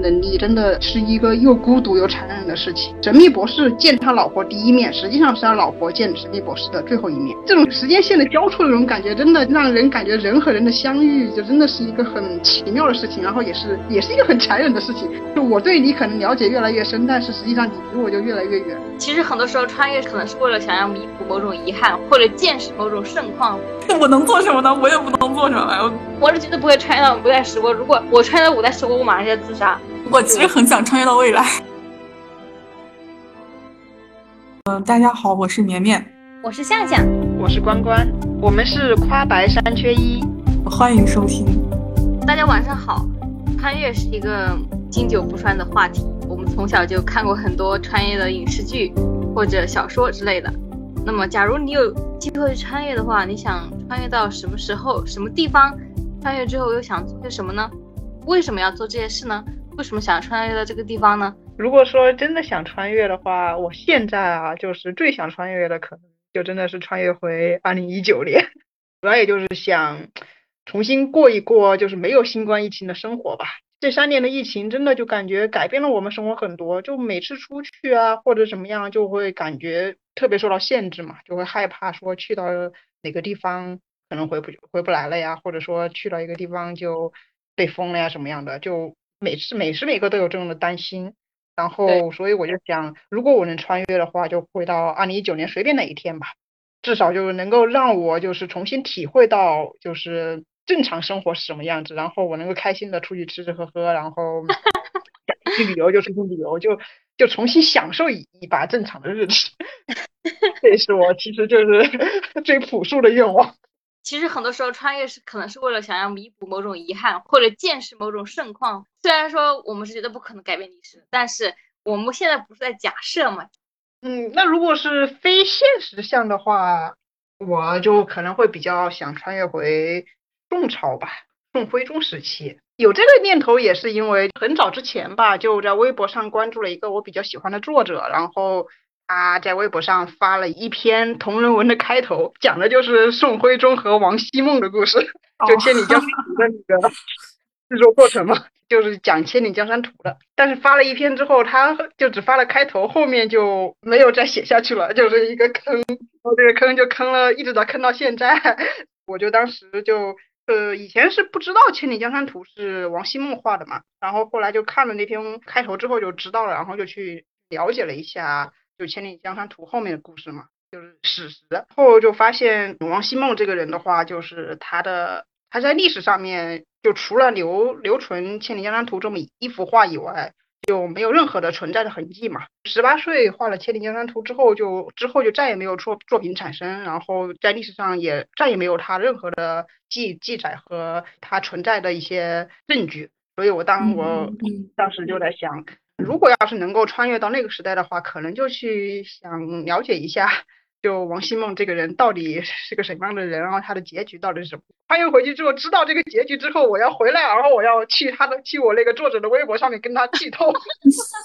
的能力，真的是一个又孤独又残忍的事情。神秘博士见他老婆第一面，实际上是他老婆见神秘博士的最后一面。这种时间线的交错的这种感觉，真的让人感觉人和人的相遇，就真的是一个很奇妙的事情，然后也是也是一个很残忍的事情。就我对你可能了解越来越深，但是实际上你离我就越来越远。其实很多时候穿越可能是为了想要弥补某种遗憾，或者见识某种盛况。我能做什么呢？我也不能做什么。我是绝对不会穿越到五代十国。如果我穿越到五代十国，我马上就要自杀。我其实很想穿越到未来。嗯，大家好，我是绵绵，我是向向，我是关关，我们是夸白三缺一，欢迎收听。大家晚上好。穿越是一个经久不衰的话题，我们从小就看过很多穿越的影视剧或者小说之类的。那么，假如你有机会穿越的话，你想穿越到什么时候、什么地方？穿越之后又想做些什么呢？为什么要做这些事呢？为什么想穿越到这个地方呢？如果说真的想穿越的话，我现在啊，就是最想穿越的，可能就真的是穿越回二零一九年，主要也就是想。重新过一过就是没有新冠疫情的生活吧。这三年的疫情真的就感觉改变了我们生活很多，就每次出去啊或者怎么样，就会感觉特别受到限制嘛，就会害怕说去到哪个地方可能回不回不来了呀，或者说去到一个地方就被封了呀什么样的，就每次每时每刻都有这种的担心。然后所以我就想，如果我能穿越的话，就回到二零一九年随便哪一天吧，至少就能够让我就是重新体会到就是。正常生活是什么样子？然后我能够开心的出去吃吃喝喝，然后 去旅游就出去旅游，就就重新享受一一把正常的日子。这也是我其实就是 最朴素的愿望。其实很多时候穿越是可能是为了想要弥补某种遗憾，或者见识某种盛况。虽然说我们是觉得不可能改变历史，但是我们现在不是在假设嘛？嗯，那如果是非现实向的话，我就可能会比较想穿越回。宋朝吧，宋徽宗时期有这个念头，也是因为很早之前吧，就在微博上关注了一个我比较喜欢的作者，然后他在微博上发了一篇同人文的开头，讲的就是宋徽宗和王希孟的故事，就《千里江山图》的那个制作过程嘛，就是讲《千里江山图》的。但是发了一篇之后，他就只发了开头，后面就没有再写下去了，就是一个坑，然后这个坑就坑了，一直到坑到现在，我就当时就。呃，以前是不知道《千里江山图》是王希孟画的嘛，然后后来就看了那篇开头之后就知道了，然后就去了解了一下，就《千里江山图》后面的故事嘛，就是史实。后就发现王希孟这个人的话，就是他的他在历史上面就除了留留存《千里江山图》这么一幅画以外。就没有任何的存在的痕迹嘛。十八岁画了《千里江山图》之后，就之后就再也没有作作品产生，然后在历史上也再也没有他任何的记记载和他存在的一些证据。所以我当我当时就在想，如果要是能够穿越到那个时代的话，可能就去想了解一下。就王熙梦这个人到底是个什么样的人？然后他的结局到底是什么？穿越回去之后知道这个结局之后，我要回来，然后我要去他的去我那个作者的微博上面跟他剧透，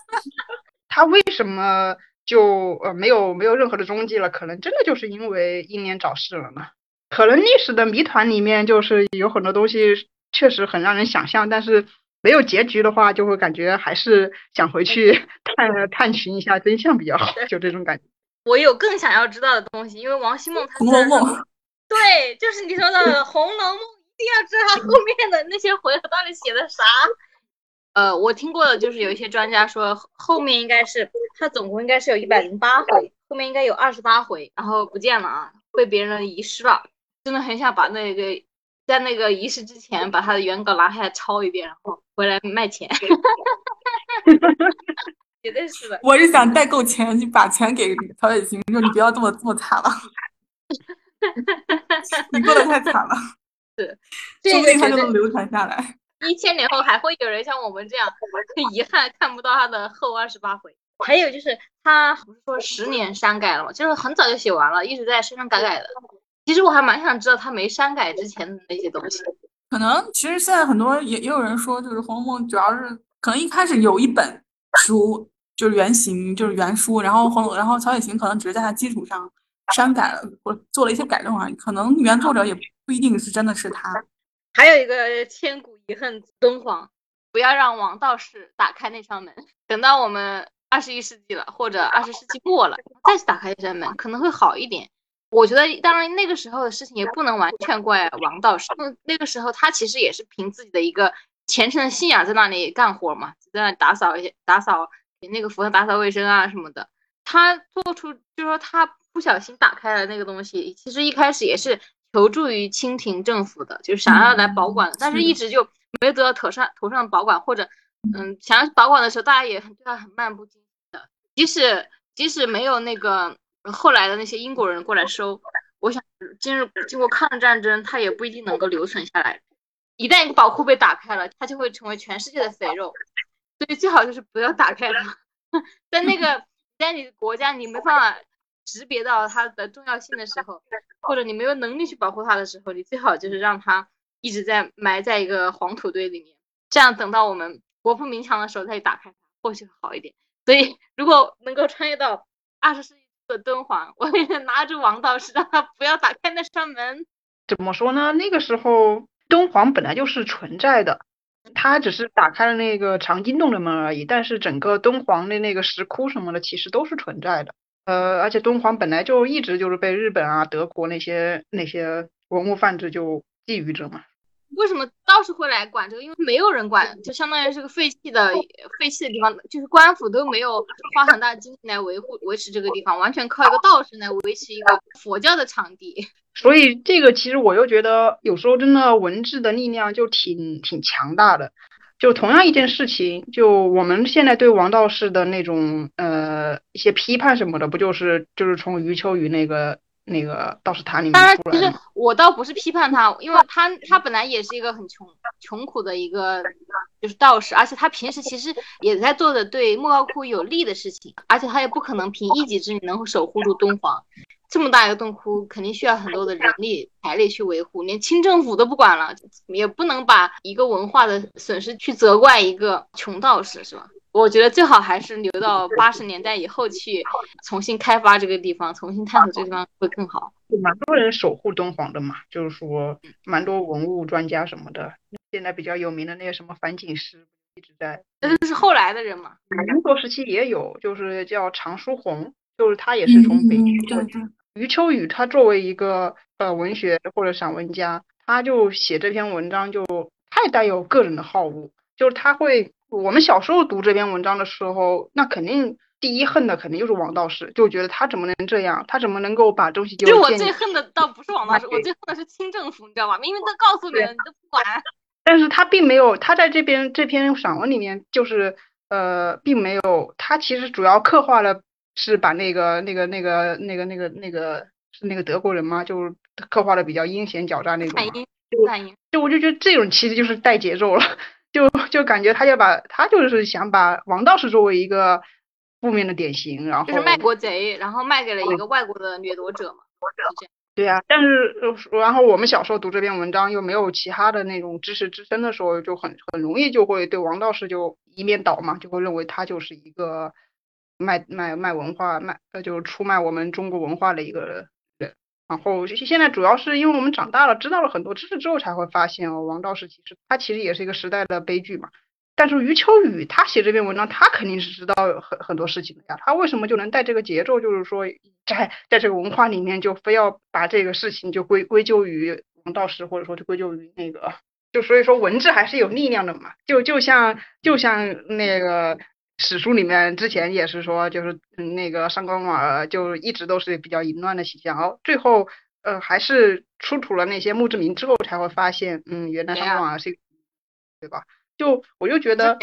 他为什么就呃没有没有任何的踪迹了？可能真的就是因为英年早逝了呢？可能历史的谜团里面就是有很多东西确实很让人想象，但是没有结局的话，就会感觉还是想回去 探探寻一下真相比较好，就这种感觉。我有更想要知道的东西，因为王希梦他《红楼梦》对，就是你说的《红楼梦》，一定要知道它后面的那些回合到底写的啥。呃，我听过的就是有一些专家说，后面应该是它总共应该是有一百零八回，后面应该有二十八回，然后不见了啊，被别人遗失了。真的很想把那个在那个仪式之前，把他的原稿拿下来抄一遍，然后回来卖钱。绝对是的，我是想代购钱，你把钱给曹雪芹，说你不要这么这么惨了，你过得太惨了，是，说不定他就能流传下来。一千年后还会有人像我们这样，很遗憾看不到他的后二十八回。还有就是他不是说十年删改了吗？就是很早就写完了，一直在删删改改的。其实我还蛮想知道他没删改之前的那些东西。可能其实现在很多也也有人说，就是《红楼梦》主要是可能一开始有一本书。就是原型，就是原书，然后红，然后曹雪芹可能只是在它基础上删改了或做了一些改动而已，可能原作者也不一定是真的是他。还有一个千古遗恨，敦煌，不要让王道士打开那扇门。等到我们二十一世纪了，或者二十世纪末了，再去打开这扇门，可能会好一点。我觉得，当然那个时候的事情也不能完全怪王道士。那那个时候他其实也是凭自己的一个虔诚的信仰在那里干活嘛，在那打扫一些、打扫给那个佛像打扫卫生啊什么的。他做出就是说他不小心打开了那个东西，其实一开始也是求助于清廷政府的，就是想要来保管，但是一直就没有得到妥善妥善保管，或者嗯想要保管的时候，大家也很对他很漫不经心的，即使即使没有那个。后来的那些英国人过来收，我想，今日经过抗日战争，它也不一定能够留存下来。一旦一个宝库被打开了，它就会成为全世界的肥肉，所以最好就是不要打开它。在那个在你的国家你没办法识别到它的重要性的时候，或者你没有能力去保护它的时候，你最好就是让它一直在埋在一个黄土堆里面，这样等到我们国富民强的时候再去打开它，或许好一点。所以如果能够穿越到二十世纪。的敦煌，我也拿着王道士，让他不要打开那扇门。怎么说呢？那个时候敦煌本来就是存在的，他只是打开了那个长津洞的门而已。但是整个敦煌的那个石窟什么的，其实都是存在的。呃，而且敦煌本来就一直就是被日本啊、德国那些那些文物贩子就觊觎着嘛。为什么道士会来管这个？因为没有人管，就相当于是个废弃的废弃的地方，就是官府都没有花很大精力来维护维持这个地方，完全靠一个道士来维持一个佛教的场地。所以这个其实我又觉得，有时候真的文字的力量就挺挺强大的。就同样一件事情，就我们现在对王道士的那种呃一些批判什么的，不就是就是从余秋雨那个。那个道士塔里面，当然，其实我倒不是批判他，因为他他本来也是一个很穷穷苦的一个就是道士，而且他平时其实也在做着对莫高窟有利的事情，而且他也不可能凭一己之力能够守护住敦煌这么大一个洞窟，肯定需要很多的人力财力去维护，连清政府都不管了，也不能把一个文化的损失去责怪一个穷道士，是吧？我觉得最好还是留到八十年代以后去重新开发这个地方，重新探索这个地方会更好。蛮多人守护敦煌的嘛，就是说蛮多文物专家什么的。现在比较有名的那个什么樊锦诗一直在。那是后来的人嘛？民国时期也有，就是叫常书鸿，就是他也是从北京。余秋雨他作为一个呃文学或者散文家，他就写这篇文章就太带有个人的好恶，就是他会。我们小时候读这篇文章的时候，那肯定第一恨的肯定就是王道士，就觉得他怎么能这样，他怎么能够把东西就。就我最恨的倒不是王道士，我最恨的是清政府，你知道吗？明明都告诉你了，你都不管。但是他并没有，他在这边这篇散文里面，就是呃，并没有，他其实主要刻画了是把那个那个那个那个那个那个是那个德国人嘛？就刻画的比较阴险狡诈那种。就就我就觉得这种其实就是带节奏了。就就感觉他要把他就是想把王道士作为一个负面的典型，然后就是卖国贼，然后卖给了一个外国的掠夺者嘛。对呀，但是然后我们小时候读这篇文章又没有其他的那种知识支撑的时候，就很很容易就会对王道士就一面倒嘛，就会认为他就是一个卖卖卖文化卖呃就是出卖我们中国文化的一个。然后现在主要是因为我们长大了，知道了很多知识之后，才会发现哦，王道士其实他其实也是一个时代的悲剧嘛。但是余秋雨他写这篇文章，他肯定是知道很很多事情的呀。他为什么就能带这个节奏，就是说在在这个文化里面，就非要把这个事情就归归咎于王道士，或者说就归咎于那个，就所以说文字还是有力量的嘛。就就像就像那个。史书里面之前也是说，就是那个上官婉儿就一直都是比较淫乱的形象，然后最后呃还是出土了那些墓志铭之后才会发现，嗯，原来上官婉儿是，对吧？就我就觉得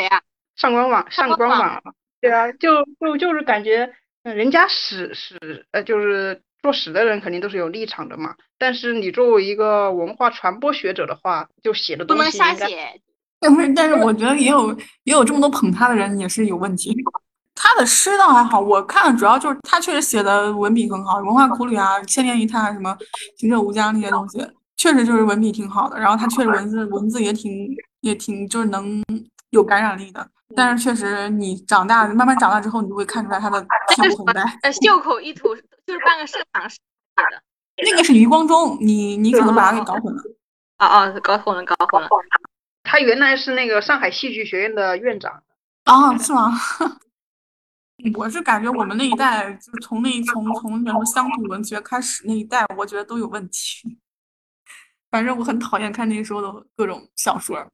上官婉上官婉儿，对啊，就就就是感觉嗯人家史史呃就是做史的人肯定都是有立场的嘛，但是你作为一个文化传播学者的话，就写的东西不能瞎写。但不是，但是我觉得也有也有这么多捧他的人也是有问题。他的诗倒还好，我看主要就是他确实写的文笔很好，《文化苦旅》啊，《千年一叹》啊，什么《行者无疆》那些东西，确实就是文笔挺好的。然后他确实文字文字也挺也挺就是能有感染力的。但是确实你长大慢慢长大之后，你就会看出来他的袖口呃袖口一吐就是半个盛唐诗写的。那个是余光中，你你可能把他给搞混了。啊啊，搞混了，搞混了。他原来是那个上海戏剧学院的院长。啊，是吗？我是感觉我们那一代，就从那从从什么乡土文学开始那一代，我觉得都有问题。反正我很讨厌看那时候的各种小说，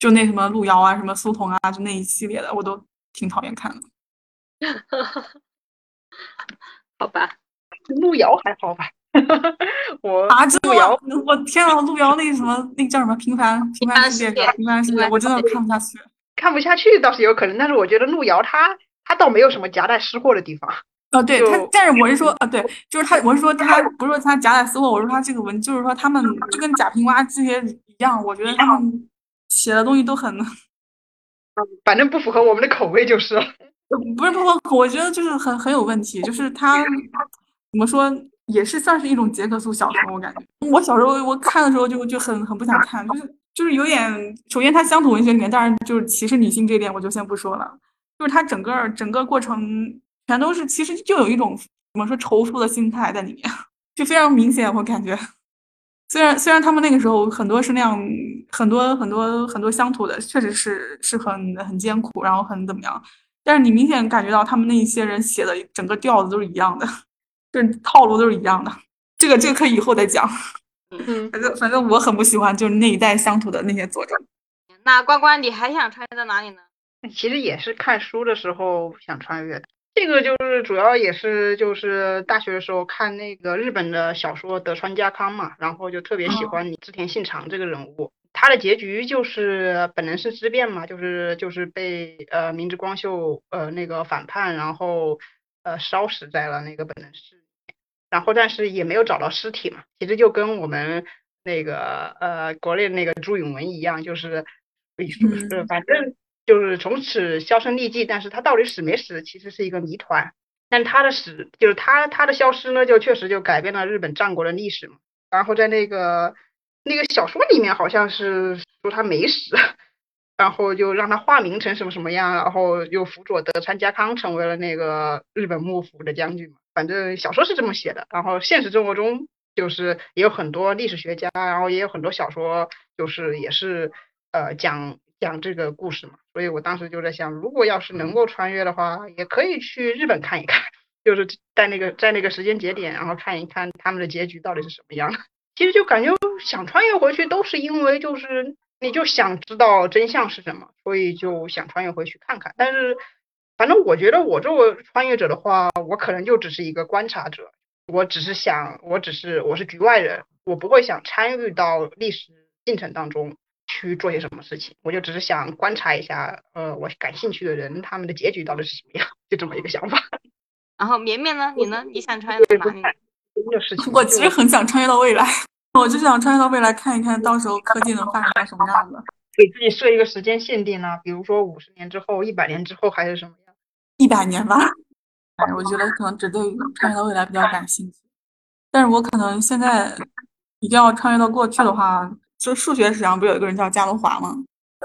就那什么路遥啊，什么苏童啊，就那一系列的，我都挺讨厌看的。好吧，路遥还好吧？我啊，路遥，我天啊，路遥那什么那叫什么平凡平凡世界，平凡世界，我真的看不下去。看不下去倒是有可能，但是我觉得路遥他他倒没有什么夹带私货的地方。哦，对他，但是我是说，啊，对，就是他，我是说他不是说他夹带私货，我说他这个文，就是说他们就跟贾平凹这些一样，我觉得他们写的东西都很，反正不符合我们的口味就是了。不是不符合，我觉得就是很很有问题，就是他怎么说也是算是一种杰克苏小说，我感觉。我小时候我看的时候就就很很不想看，就是就是有点，首先他乡土文学里面当然就是歧视女性这点我就先不说了，就是他整个整个过程。全都是，其实就有一种怎么说仇富的心态在里面，就非常明显。我感觉，虽然虽然他们那个时候很多是那样，很多很多很多乡土的，确实是是很很艰苦，然后很怎么样，但是你明显感觉到他们那一些人写的整个调子都是一样的，就是套路都是一样的。这个这个可以以后再讲。嗯，反正反正我很不喜欢就是那一代乡土的那些作者。那关关，你还想穿越到哪里呢？其实也是看书的时候想穿越的。这个就是主要也是就是大学的时候看那个日本的小说德川家康嘛，然后就特别喜欢织田信长这个人物。他的结局就是本能是之变嘛，就是就是被呃明智光秀呃那个反叛，然后呃烧死在了那个本能寺，然后但是也没有找到尸体嘛。其实就跟我们那个呃国内那个朱允文一样，就是 是反正。就是从此销声匿迹，但是他到底死没死，其实是一个谜团。但他的死，就是他他的消失呢，就确实就改变了日本战国的历史嘛。然后在那个那个小说里面，好像是说他没死，然后就让他化名成什么什么样，然后又辅佐德川家康成为了那个日本幕府的将军嘛。反正小说是这么写的，然后现实生活中就是也有很多历史学家，然后也有很多小说，就是也是呃讲。讲这个故事嘛，所以我当时就在想，如果要是能够穿越的话，也可以去日本看一看，就是在那个在那个时间节点，然后看一看他们的结局到底是什么样。其实就感觉想穿越回去，都是因为就是你就想知道真相是什么，所以就想穿越回去看看。但是反正我觉得我作为穿越者的话，我可能就只是一个观察者，我只是想，我只是我是局外人，我不会想参与到历史进程当中。去做些什么事情，我就只是想观察一下，呃，我感兴趣的人他们的结局到底是什么样，就这么一个想法。然后绵绵呢？你呢？你想穿越到哪里？我其实很想穿越到未来，我就想穿越到未来看一看到时候科技能发展到什么样子。给自己设一个时间限定呢？比如说五十年之后、一百年之后还是什么样？一百年吧。哎，我觉得可能只对穿越到未来比较感兴趣，但是我可能现在一定要穿越到过去的话。就数学史上不有一个人叫加罗华吗？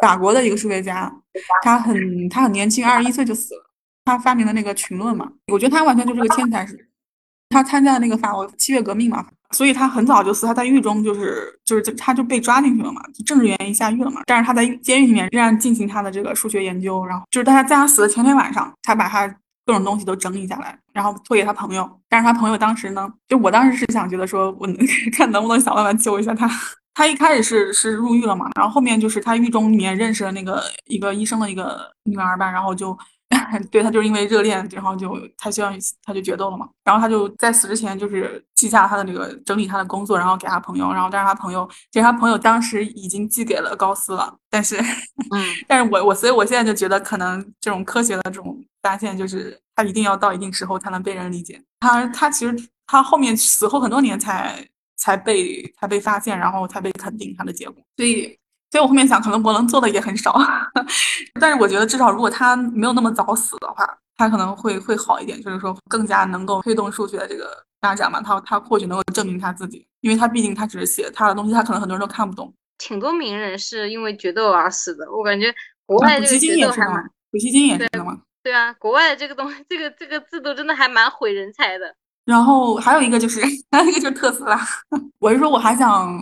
法国的一个数学家，他很他很年轻，二十一岁就死了。他发明的那个群论嘛，我觉得他完全就是个天才。是，他参加那个法国七月革命嘛，所以他很早就死。他在狱中就是就是就他就被抓进去了嘛，政治原因下狱了嘛。但是他在监狱里面仍然进行他的这个数学研究。然后就是他在他死的前天晚上，他把他各种东西都整理下来，然后托给他朋友。但是他朋友当时呢，就我当时是想觉得说，我能 看能不能想办法救一下他。他一开始是是入狱了嘛，然后后面就是他狱中里面认识了那个一个医生的一个女儿吧，然后就对他就是因为热恋，然后就他希望他就决斗了嘛，然后他就在死之前就是记下他的那个整理他的工作，然后给他朋友，然后但是他朋友其实他朋友当时已经寄给了高斯了，但是嗯，但是我我所以我现在就觉得可能这种科学的这种发现就是他一定要到一定时候才能被人理解，他他其实他后面死后很多年才。才被才被发现，然后才被肯定他的结果。所以，所以我后面想，可能伯能做的也很少。但是我觉得，至少如果他没有那么早死的话，他可能会会好一点，就是说更加能够推动数学的这个发展嘛。他他或许能够证明他自己，因为他毕竟他只是写他的东西，他可能很多人都看不懂。挺多名人是因为决斗而死的，我感觉国外这个决斗还蛮，普希金也是的吗？对啊，国外的这个东西，这个这个制度真的还蛮毁人才的。然后还有一个就是还有一个就是特斯拉，我是说我还想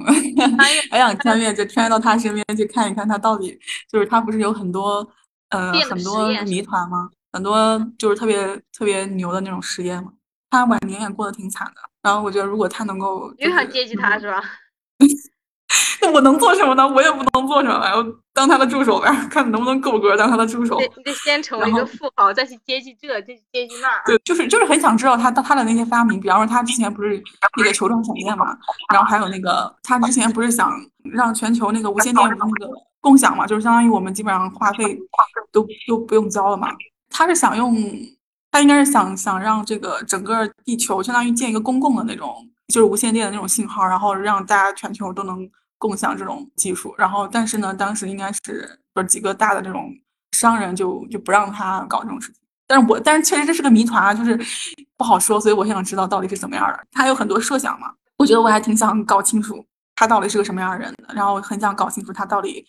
还想穿越，就穿越到他身边去看一看他到底就是他不是有很多呃很多谜团吗？很多就是特别特别牛的那种实验嘛。他晚年也过得挺惨的。然后我觉得如果他能够，你想接济他是吧？那我能做什么呢？我也不能做什么，我当他的助手呗，看能不能够格当他的助手。你得先成为一个富豪，再去接济这，再去接济那。对，就是就是很想知道他他的那些发明，比方说他之前不是那个球状闪电嘛，然后还有那个他之前不是想让全球那个无线电那个共享嘛，就是相当于我们基本上话费都都不用交了嘛。他是想用，他应该是想想让这个整个地球相当于建一个公共的那种，就是无线电的那种信号，然后让大家全球都能。共享这种技术，然后但是呢，当时应该是不是几个大的这种商人就就不让他搞这种事情。但是我但是确实这是个谜团啊，就是不好说，所以我想知道到底是怎么样的。他有很多设想嘛，我觉得我还挺想搞清楚他到底是个什么样的人的，然后很想搞清楚他到底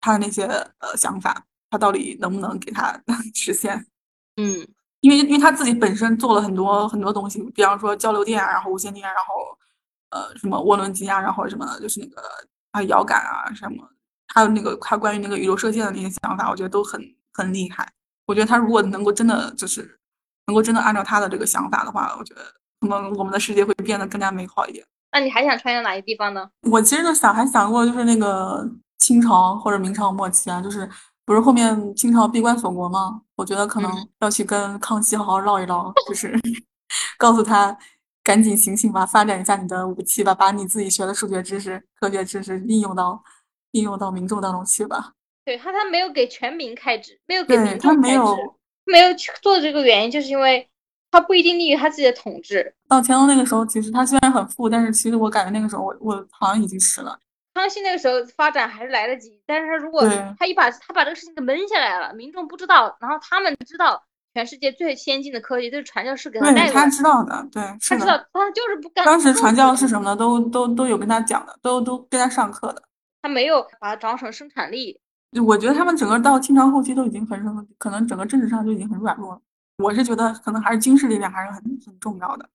他的那些呃想法，他到底能不能给他 实现？嗯，因为因为他自己本身做了很多很多东西，比方说交流电啊，然后无线电，然后呃什么涡轮机啊，然后什么就是那个。啊，遥感啊，什么，还有那个他关于那个宇宙射线的那些想法，我觉得都很很厉害。我觉得他如果能够真的就是能够真的按照他的这个想法的话，我觉得可能我们的世界会变得更加美好一点。那你还想穿越哪些地方呢？我其实就想还想过，就是那个清朝或者明朝末期啊，就是不是后面清朝闭关锁国吗？我觉得可能要去跟康熙好好唠一唠，就是 告诉他。赶紧醒醒吧，发展一下你的武器吧，把你自己学的数学知识、科学知识应用到应用到民众当中去吧。对他，他没有给全民开支，没有给民众开支，没有去做这个原因，就是因为他不一定利于他自己的统治。到乾隆那个时候，其实他虽然很富，但是其实我感觉那个时候我我好像已经死了。康熙那个时候发展还是来得及，但是他如果他一把他把这个事情给闷下来了，民众不知道，然后他们知道。全世界最先进的科技都是传教士给他带的。他知道的，对，他知道，他就是不干。当时传教士什么的，都都都有跟他讲的，都都跟他上课的。他没有把它当成生产力。我觉得他们整个到清朝后期都已经很可能整个政治上就已经很软弱了。我是觉得可能还是军事力量还是很很重要的。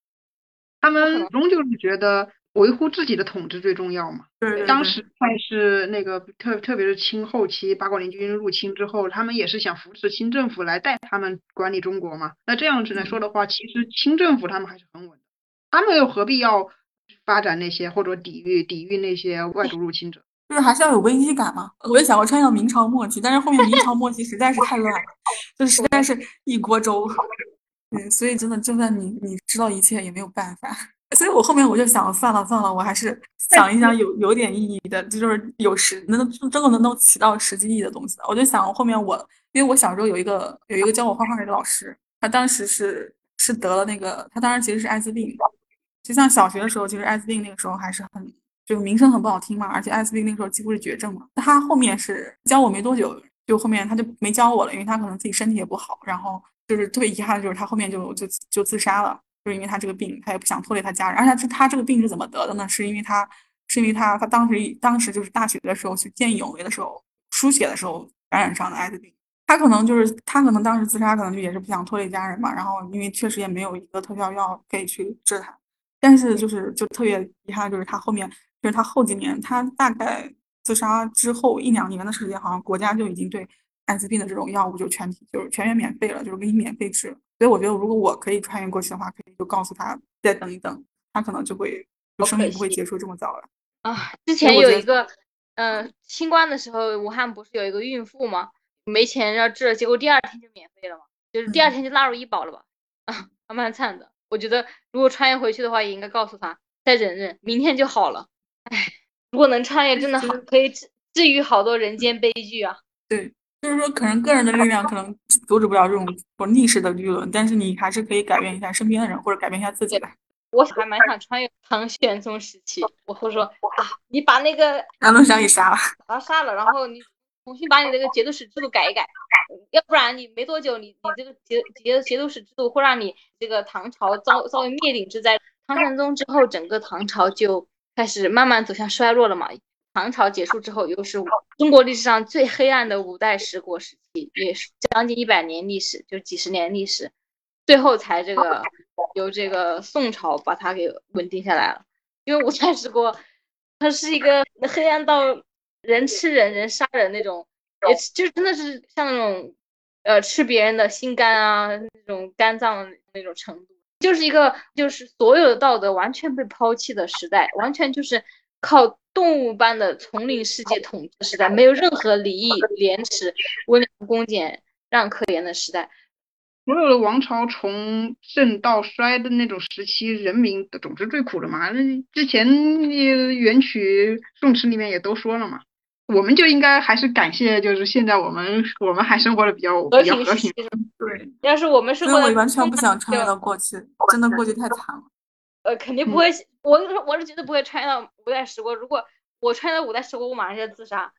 他们终究是觉得。维护自己的统治最重要嘛？对，当时还是那个特特别是清后期八国联军入侵之后，他们也是想扶持清政府来带他们管理中国嘛。那这样子来说的话，其实清政府他们还是很稳的，他们又何必要发展那些或者抵御抵御那些外族入侵者？就是还是要有危机感嘛。我也想过穿越明朝末期，但是后面明朝末期实在是太乱了，就实在是一锅粥。对，所以真的就算你你知道一切也没有办法。所以我后面我就想算了算了，我还是 想一想有有点意义的，这就是有实能真的能够起到实际意义的东西。我就想后面我，因为我小时候有一个有一个教我画画的老师，他当时是是得了那个，他当时其实是艾滋病。就像小学的时候，其实艾滋病那个时候还是很就名声很不好听嘛，而且艾滋病那个时候几乎是绝症嘛。他后面是教我没多久，就后面他就没教我了，因为他可能自己身体也不好，然后就是特别遗憾的就是他后面就就就自杀了。就是因为他这个病，他也不想拖累他家人。而且他他这个病是怎么得的呢？是因为他是因为他他当时当时就是大学的时候去见义勇为的时候输血的时候感染上的艾滋病。他可能就是他可能当时自杀，可能就也是不想拖累家人嘛。然后因为确实也没有一个特效药可以去治他。但是就是就特别遗憾，就是他后面就是他后几年，他大概自杀之后一两年的时间，好像国家就已经对艾滋病的这种药物就全体就是全员免费了，就是给你免费治。所以我觉得，如果我可以穿越过去的话，可以就告诉他再等一等，他可能就会生命不会结束这么早了啊。之前有一个，嗯，新冠的时候，武汉不是有一个孕妇吗？没钱要治，结果第二天就免费了嘛，就是第二天就纳入医保了吧？啊，还蛮惨的。我觉得如果穿越回去的话，也应该告诉他再忍忍，明天就好了。哎，如果能穿越，真的好，可以治治愈好多人间悲剧啊。对。就是说，可能个人的力量可能阻止不了这种不逆势的舆论，但是你还是可以改变一下身边的人，或者改变一下自己的。我还蛮想穿越唐玄宗时期，我会说啊，你把那个 安禄山给杀了，把他杀了，然后你重新把你那个节度使制度改一改，要不然你没多久，你你这个节节节度使制度会让你这个唐朝遭遭遇灭顶之灾。唐玄宗之后，整个唐朝就开始慢慢走向衰落了嘛。唐朝结束之后，又是中国历史上最黑暗的五代十国时期，也是将近一百年历史，就几十年历史。最后才这个由这个宋朝把它给稳定下来了。因为五代十国，它是一个黑暗到人吃人、人杀人那种，也就真的是像那种呃吃别人的心肝啊那种肝脏那种程度，就是一个就是所有的道德完全被抛弃的时代，完全就是靠动物般的丛林世界统治时代，没有任何礼义廉耻、温良恭俭让可言的时代。所有的王朝从盛到衰的那种时期，人民总是最苦的嘛。那之前元曲宋词里面也都说了嘛，我们就应该还是感谢，就是现在我们我们还生活的比较比较和平。对，要是我们生活，我完全不想穿越到过去，真的过去太惨了。呃，肯定不会，我我是绝对不会穿越到五代十国。如果我穿越到五代十国，我马上就要自杀，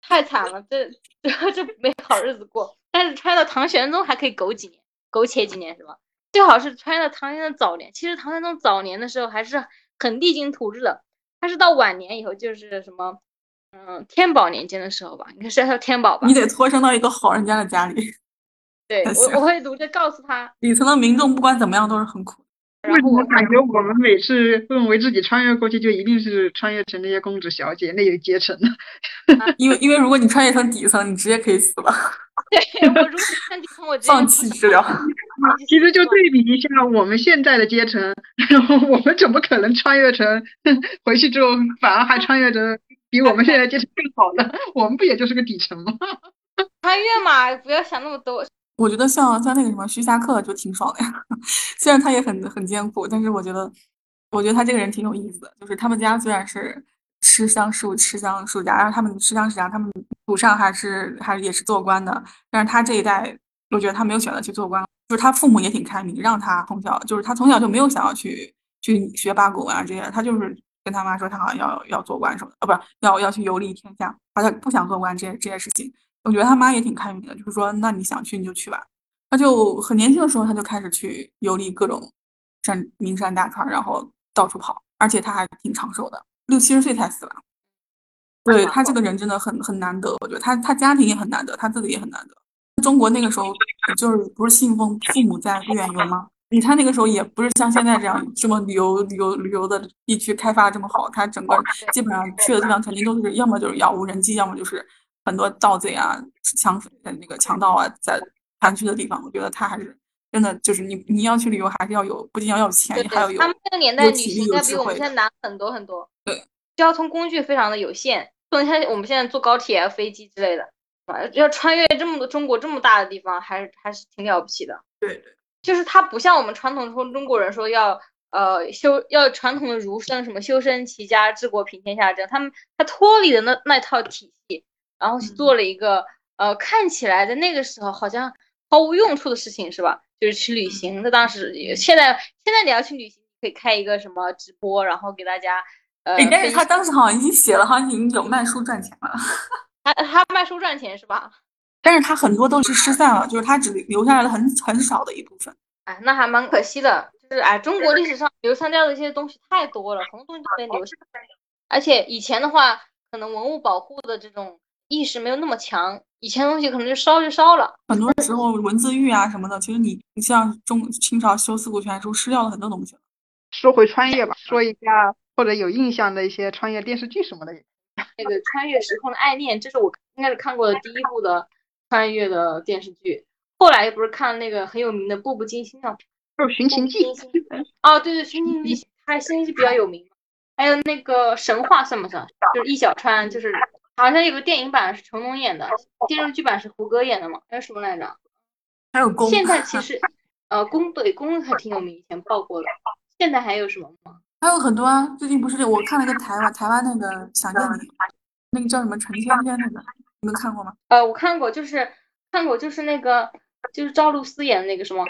太惨了，这这这没好日子过。但是穿越到唐玄宗还可以苟几年。苟且几年是吧？最好是穿越到唐玄宗早年。其实唐玄宗早年的时候还是很励精图治的。他是到晚年以后，就是什么，嗯，天宝年间的时候吧，应该是叫天宝吧。你得托生到一个好人家的家里。对，我我会读着告诉他，底层的民众不管怎么样都是很苦。为什么感觉我们每次认为自己穿越过去，就一定是穿越成那些公主小姐那个阶层呢？因为因为如果你穿越成底层，你直接可以死了。对，我如果穿底层，我放弃治疗。其实就对比一下我们现在的阶层，然后我们怎么可能穿越成回去之后反而还穿越着比我们现在阶层更好呢？我们不也就是个底层吗？穿越嘛，不要想那么多。我觉得像像那个什么徐霞客就挺爽的呀，虽然他也很很艰苦，但是我觉得，我觉得他这个人挺有意思的。就是他们家虽然是吃香树吃香树家，然后他们吃香食家，他们祖上还是还是也是做官的，但是他这一代，我觉得他没有选择去做官，就是他父母也挺开明，让他从小就是他从小就没有想要去去学八股文啊这些，他就是跟他妈说他好像要要做官什么的，哦不是要要去游历天下，好像不想做官这些这些事情。我觉得他妈也挺开明的，就是说，那你想去你就去吧。他就很年轻的时候，他就开始去游历各种山名山大川，然后到处跑，而且他还挺长寿的，六七十岁才死了。对他这个人真的很很难得，我觉得他他家庭也很难得，他自己也很难得。中国那个时候就是不是信奉父母在不远游吗？你看那个时候也不是像现在这样这么旅游旅游旅游的地区开发这么好，他整个基本上去的地方肯定都是要么就是杳无人迹，要么就是。很多盗贼啊、强那个强盗啊，在盘踞的地方，我觉得他还是真的，就是你你要去旅游，还是要有不仅要有钱，还要有他们那个年代旅行应该比我们现在难很多很多。对，交通工具非常的有限，不能像我们现在坐高铁、飞机之类的，要穿越这么多中国这么大的地方，还是还是挺了不起的。对对，就是他不像我们传统中中国人说要呃修要传统的儒生什么修身齐家治国平天下这样，他们他脱离的那那套体系。然后去做了一个呃，看起来在那个时候好像毫无用处的事情，是吧？就是去旅行。那当时现在现在你要去旅行，可以开一个什么直播，然后给大家呃。但是他当时好像已经写了，好像已经有卖书赚钱了。他他卖书赚钱是吧？但是他很多都是失散了，就是他只留下来了很很少的一部分。哎，那还蛮可惜的。就是哎，中国历史上流传掉的一些东西太多了，很多东西都没留下。而且以前的话，可能文物保护的这种。意识没有那么强，以前东西可能就烧就烧了。很多时候文字狱啊什么的，其实你你像中清朝修四库全书，失掉了很多东西。说回穿越吧，说一下或者有印象的一些穿越电视剧什么的。那个穿越时空的爱恋，这是我应该是看过的第一部的穿越的电视剧。后来不是看那个很有名的《步步惊心》啊，就是《寻秦记》。哦，对对，《寻秦记》还《寻秦记》比较有名。还有那个神话算不算？就是易小川，就是。好像有个电影版是成龙演的，电视剧版是胡歌演的嘛？还有什么来着？还有宫。现在 其实，呃，宫对宫还挺有名，以前爆过的。现在还有什么吗？还有很多啊，最近不是我看了一个台湾台湾那个《想见你》，那个叫什么陈芊芊那个，你们看过吗？呃，我看过，就是看过，就是那个就是赵露思演的那个什么？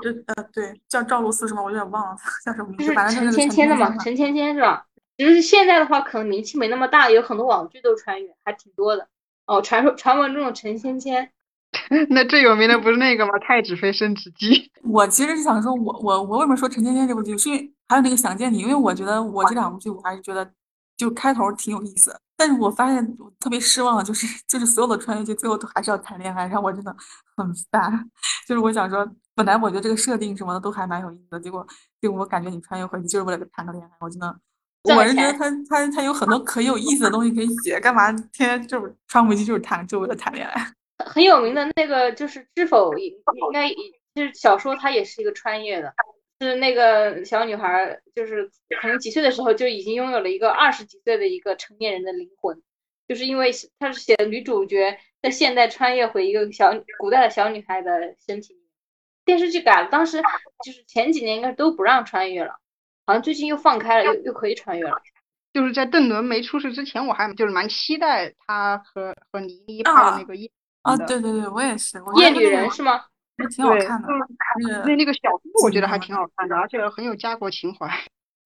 对呃对，叫赵露思什么？我有点忘了叫什么名字。就是陈芊芊的嘛，陈芊芊是吧？就是现在的话，可能名气没那么大，有很多网剧都穿越，还挺多的。哦，传说传闻中的陈芊芊，那最有名的不是那个吗？太子妃升职记。我其实是想说，我我我为什么说陈芊芊这部剧，是因为还有那个想见你，因为我觉得我这两部剧，我还是觉得就开头挺有意思。但是我发现特别失望的就是，就是所有的穿越剧最后都还是要谈恋爱，让我真的很烦。就是我想说，本来我觉得这个设定什么的都还蛮有意思的，结果结果我感觉你穿越回去就是为了谈个恋爱，我真的，我是觉得他他他有很多可有意思的东西可以写，干嘛天天就是穿回去就是谈就为了谈恋爱？很有名的那个就是《知否》，应该就是小说，它也是一个穿越的。是那个小女孩，就是可能几岁的时候就已经拥有了一个二十几岁的一个成年人的灵魂，就是因为她是写的女主角在现代穿越回一个小古代的小女孩的身体。电视剧改了，当时就是前几年应该都不让穿越了，好像最近又放开了，又又可以穿越了。就是在邓伦没出事之前，我还就是蛮期待他和和倪妮拍的那个夜啊，对对对，我也是夜女人是吗？挺好看的，那那个小说我觉得还挺好看的，而且很有家国情怀。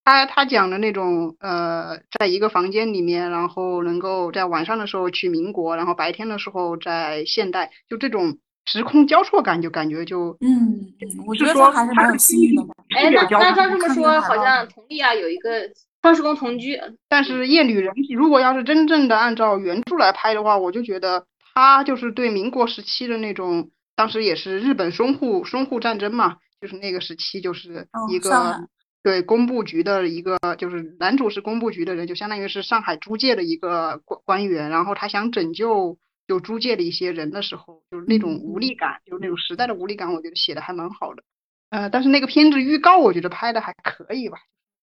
他他讲的那种呃，在一个房间里面，然后能够在晚上的时候去民国，然后白天的时候在现代，就这种时空交错感，就感觉就嗯，我觉得说还是蛮有新意的。哎，那那照这么说，好像佟丽娅有一个双时空同居，但是夜旅人如果要是真正的按照原著来拍的话，我就觉得他就是对民国时期的那种。当时也是日本淞沪淞沪战争嘛，就是那个时期，就是一个对工部局的一个，就是男主是工部局的人，就相当于是上海租界的一个官官员，然后他想拯救就租界的一些人的时候，就是那种无力感，就是那种时代的无力感，我觉得写的还蛮好的。呃，但是那个片子预告我觉得拍的还可以吧，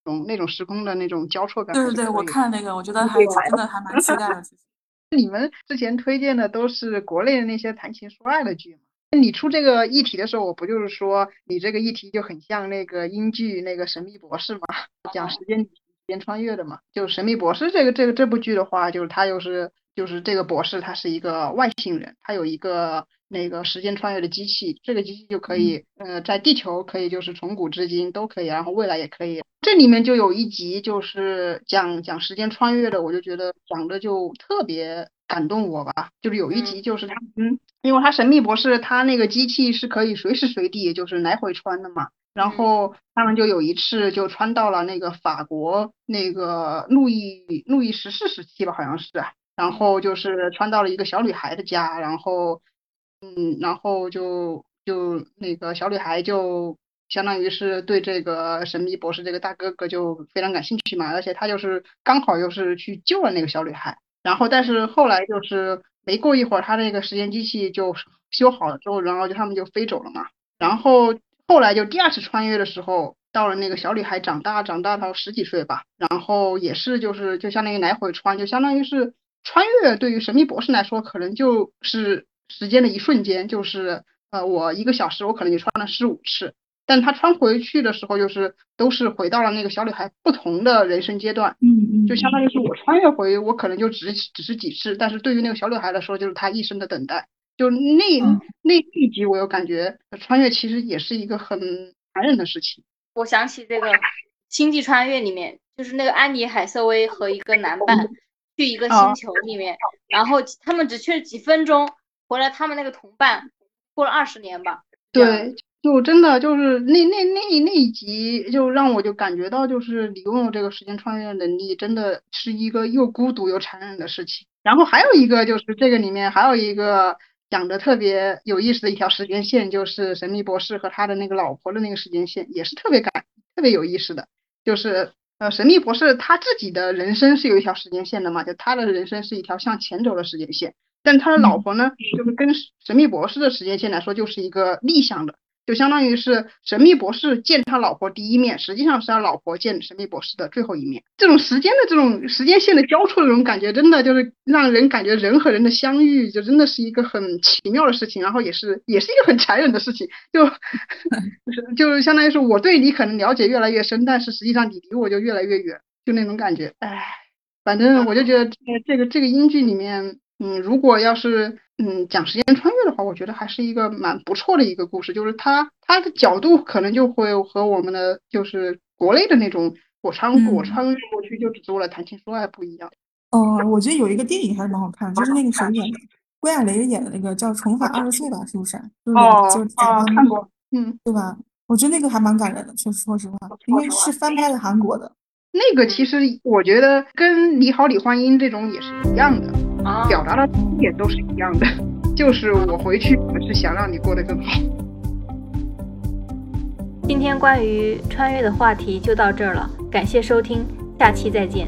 那种那种时空的那种交错感。对对对，我看那个，我觉得还真的还蛮期待的。你们之前推荐的都是国内的那些谈情说爱的剧吗？你出这个议题的时候，我不就是说你这个议题就很像那个英剧那个《神秘博士》嘛，讲时间时间穿越的嘛。就《神秘博士》这个这个这部剧的话，就是它又是就是这个博士他是一个外星人，他有一个那个时间穿越的机器，这个机器就可以呃在地球可以就是从古至今都可以，然后未来也可以。这里面就有一集就是讲讲时间穿越的，我就觉得讲的就特别。感动我吧，就是有一集就是他，嗯，因为他神秘博士他那个机器是可以随时随地就是来回穿的嘛，然后他们就有一次就穿到了那个法国那个路易路易十四时期吧，好像是，然后就是穿到了一个小女孩的家，然后，嗯，然后就就那个小女孩就相当于是对这个神秘博士这个大哥哥就非常感兴趣嘛，而且他就是刚好又是去救了那个小女孩。然后，但是后来就是没过一会儿，他那个时间机器就修好了之后，然后就他们就飞走了嘛。然后后来就第二次穿越的时候，到了那个小女孩长大，长大到十几岁吧。然后也是就是就相当于来回穿，就相当于是穿越。对于神秘博士来说，可能就是时间的一瞬间，就是呃，我一个小时我可能就穿了十五次。但他穿回去的时候，就是都是回到了那个小女孩不同的人生阶段，嗯嗯，就相当于是我穿越回，我可能就只只是几次，但是对于那个小女孩来说，就是她一生的等待。就那那一集，我有感觉穿越其实也是一个很残忍的事情。我想起这个《星际穿越》里面，就是那个安妮海瑟薇和一个男伴 去一个星球里面，然后他们只去了几分钟，回来他们那个同伴过了二十年吧。对。就真的就是那那那那一集，就让我就感觉到，就是你拥有这个时间穿越的能力，真的是一个又孤独又残忍的事情。然后还有一个就是这个里面还有一个讲的特别有意思的一条时间线，就是神秘博士和他的那个老婆的那个时间线，也是特别感特别有意思的。就是呃，神秘博士他自己的人生是有一条时间线的嘛，就他的人生是一条向前走的时间线，但他的老婆呢，就是跟神秘博士的时间线来说，就是一个逆向的。就相当于是神秘博士见他老婆第一面，实际上是他老婆见神秘博士的最后一面。这种时间的这种时间线的交错的这种感觉，真的就是让人感觉人和人的相遇，就真的是一个很奇妙的事情，然后也是也是一个很残忍的事情。就 就是就是相当于是我对你可能了解越来越深，但是实际上你离我就越来越远，就那种感觉。唉，反正我就觉得这个这个这个英剧里面，嗯，如果要是。嗯，讲时间穿越的话，我觉得还是一个蛮不错的一个故事。就是它它的角度可能就会和我们的就是国内的那种我穿我穿越过去就只是为了谈情说爱不一样。哦，我觉得有一个电影还是蛮好看，就是那个谁演的，郭亚蕾演的那个叫《重返二十岁》吧，是不是？哦哦，看过，嗯，对吧？我觉得那个还蛮感人的，说说实话，因为是翻拍的韩国的。那个其实我觉得跟《你好，李焕英》这种也是一样的。表达的重点都是一样的，就是我回去我是想让你过得更好。今天关于穿越的话题就到这儿了，感谢收听，下期再见。